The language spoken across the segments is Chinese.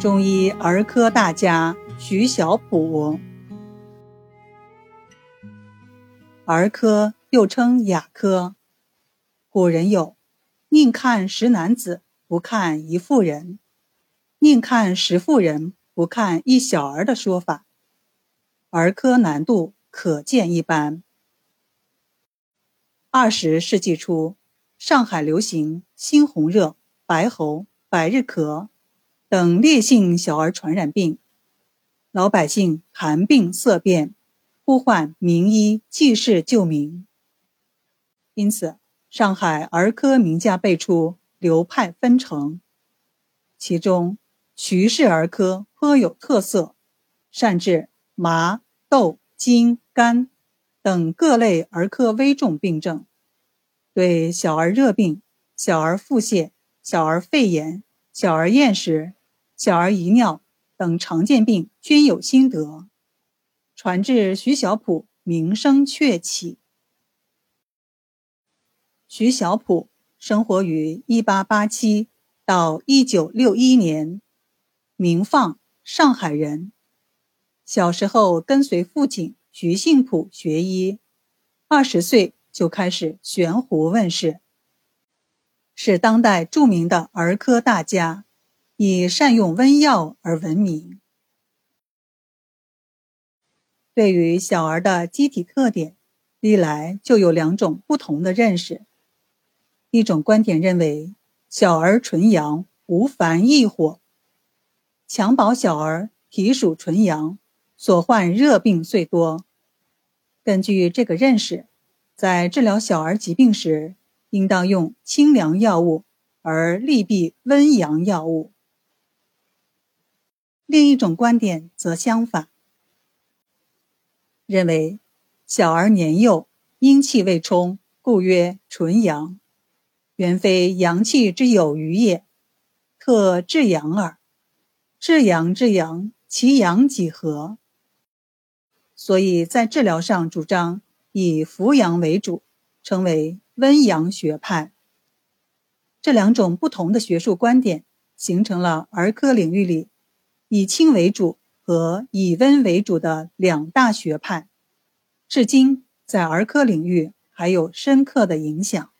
中医儿科大家徐小普。儿科又称雅科，古人有“宁看十男子，不看一妇人；宁看十妇人，不看一小儿”的说法。儿科难度可见一斑。二十世纪初，上海流行猩红热、白喉、百日咳等烈性小儿传染病，老百姓谈病色变，呼唤名医济世救民。因此，上海儿科名家辈出，流派纷呈。其中，徐氏儿科颇有特色，善治麻、豆、筋、肝等各类儿科危重病症，对小儿热病、小儿腹泻、小儿肺炎、小儿厌食。小儿遗尿等常见病均有心得，传至徐小普名声鹊起。徐小普生活于1887到1961年，名放，上海人。小时候跟随父亲徐信普学医，二十岁就开始悬壶问世，是当代著名的儿科大家。以善用温药而闻名。对于小儿的机体特点，历来就有两种不同的认识。一种观点认为，小儿纯阳，无烦易火，襁褓小儿体属纯阳，所患热病最多。根据这个认识，在治疗小儿疾病时，应当用清凉药物，而利避温阳药物。另一种观点则相反，认为小儿年幼，阴气未充，故曰纯阳，原非阳气之有余也，特至阳耳。至阳至阳，其阳几何？所以在治疗上主张以扶阳为主，称为温阳学派。这两种不同的学术观点，形成了儿科领域里。以清为主和以温为主的两大学派，至今在儿科领域还有深刻的影响。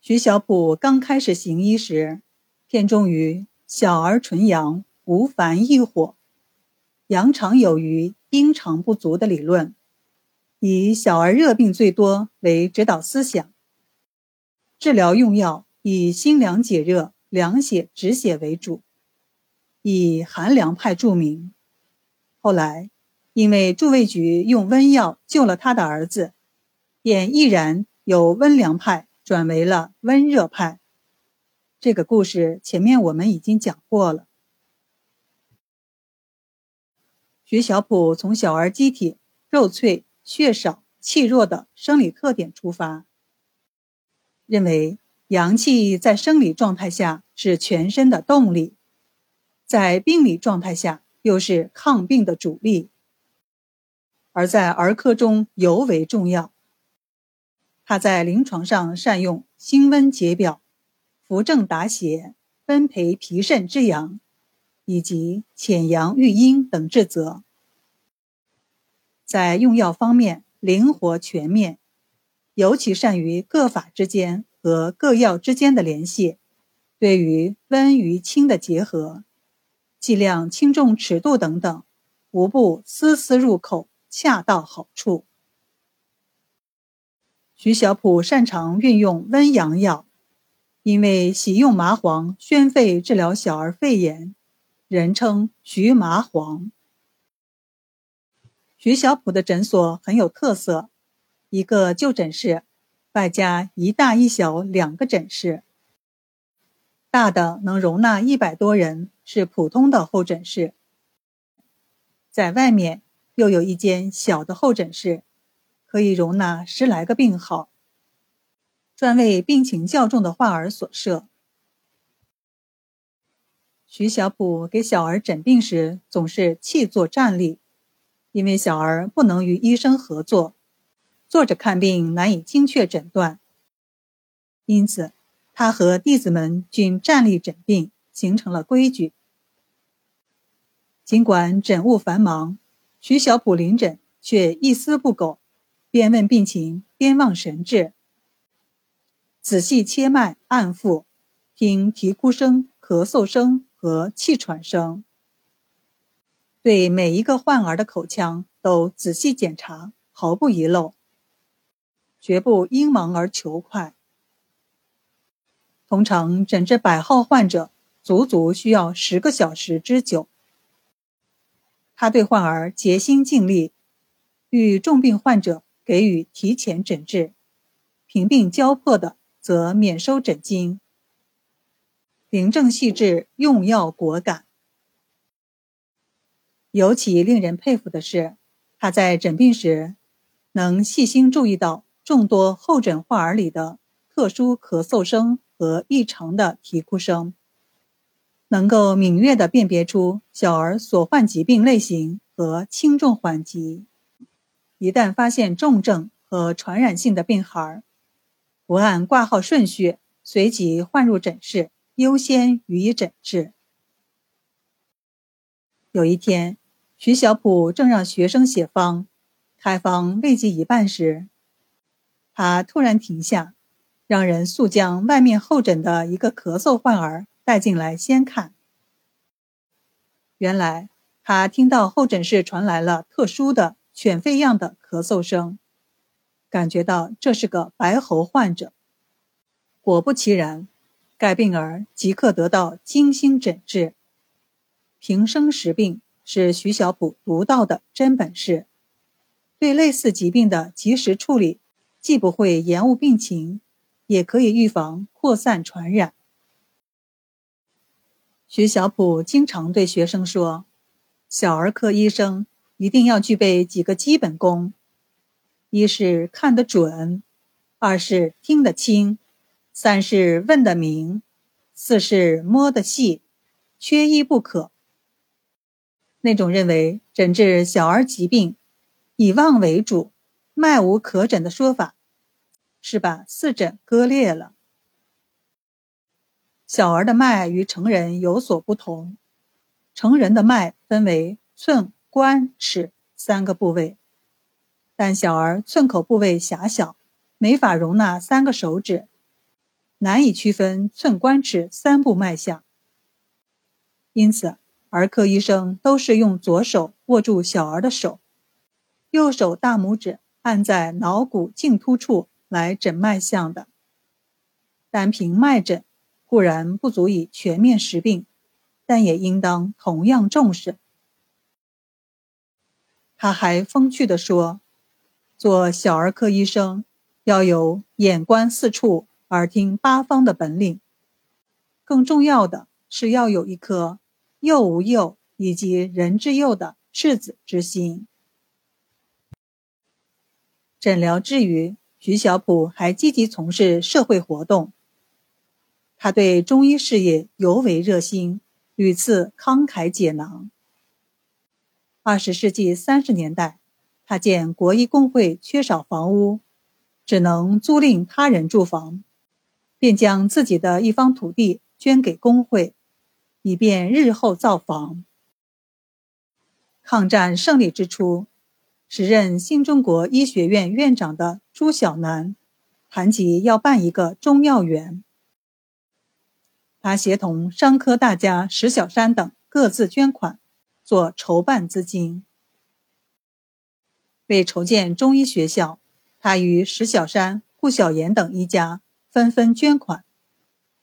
徐小普刚开始行医时，偏重于小儿纯阳，无烦易火，阳常有余，阴常不足的理论，以小儿热病最多为指导思想。治疗用药以辛凉解热、凉血止血为主。以寒凉派著名。后来，因为驻卫局用温药救了他的儿子，便毅然由温凉派转为了温热派。这个故事前面我们已经讲过了。徐小普从小儿机体肉脆、血少、气弱的生理特点出发，认为阳气在生理状态下是全身的动力。在病理状态下，又是抗病的主力，而在儿科中尤为重要。他在临床上善用辛温解表、扶正达邪、分培脾肾之阳，以及潜阳育阴等治则。在用药方面灵活全面，尤其善于各法之间和各药之间的联系，对于温与清的结合。剂量、轻重、尺度等等，无不丝丝入口，恰到好处。徐小普擅长运用温阳药，因为喜用麻黄宣肺治疗小儿肺炎，人称徐麻黄。徐小普的诊所很有特色，一个就诊室，外加一大一小两个诊室。大的能容纳一百多人，是普通的候诊室。在外面又有一间小的候诊室，可以容纳十来个病号，专为病情较重的患儿所设。徐小普给小儿诊病时，总是弃坐站立，因为小儿不能与医生合作，坐着看病难以精确诊断，因此。他和弟子们均站立诊病，形成了规矩。尽管诊务繁忙，徐小普临诊却一丝不苟，边问病情边望神志，仔细切脉按腹，听啼哭声、咳嗽声和气喘声，对每一个患儿的口腔都仔细检查，毫不遗漏，绝不因忙而求快。通常诊治百号患者，足足需要十个小时之久。他对患儿竭心尽力，遇重病患者给予提前诊治，贫病交迫的则免收诊金。临症细致，用药果敢。尤其令人佩服的是，他在诊病时能细心注意到众多候诊患儿里的特殊咳嗽声和异常的啼哭声。能够敏锐地辨别出小儿所患疾病类型和轻重缓急，一旦发现重症和传染性的病孩，不按挂号顺序随即换入诊室，优先予以诊治。有一天，徐小普正让学生写方，开方未及一半时，他突然停下，让人速将外面候诊的一个咳嗽患儿。带进来先看。原来他听到候诊室传来了特殊的犬吠样的咳嗽声，感觉到这是个白喉患者。果不其然，该病儿即刻得到精心诊治。平生识病是徐小普独到的真本事，对类似疾病的及时处理，既不会延误病情，也可以预防扩散传染。徐小普经常对学生说：“小儿科医生一定要具备几个基本功，一是看得准，二是听得清，三是问得明，四是摸得细，缺一不可。”那种认为诊治小儿疾病以望为主、脉无可诊的说法，是把四诊割裂了。小儿的脉与成人有所不同，成人的脉分为寸、关、尺三个部位，但小儿寸口部位狭小，没法容纳三个手指，难以区分寸、关、尺三部脉象。因此，儿科医生都是用左手握住小儿的手，右手大拇指按在脑骨茎突处来诊脉象的。单凭脉诊。固然不足以全面识病，但也应当同样重视。他还风趣地说：“做小儿科医生，要有眼观四处、耳听八方的本领。更重要的是要有一颗幼无幼以及人之幼的赤子之心。”诊疗之余，徐小普还积极从事社会活动。他对中医事业尤为热心，屡次慷慨解囊。二十世纪三十年代，他见国医工会缺少房屋，只能租赁他人住房，便将自己的一方土地捐给工会，以便日后造房。抗战胜利之初，时任新中国医学院院长的朱晓南谈及要办一个中药园。他协同商科大家石小山等各自捐款，做筹办资金。为筹建中医学校，他与石小山、顾小岩等一家纷纷捐款，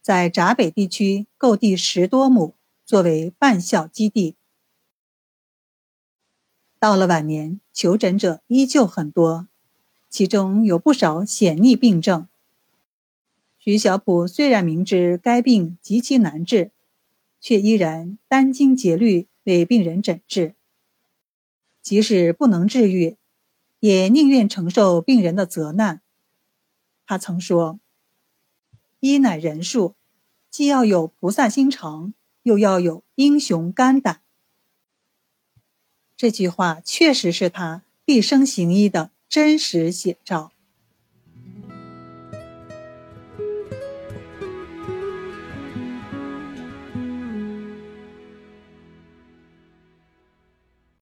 在闸北地区购地十多亩，作为办校基地。到了晚年，求诊者依旧很多，其中有不少显逆病症。徐小普虽然明知该病极其难治，却依然殚精竭虑为病人诊治。即使不能治愈，也宁愿承受病人的责难。他曾说：“医乃人术，既要有菩萨心肠，又要有英雄肝胆。”这句话确实是他毕生行医的真实写照。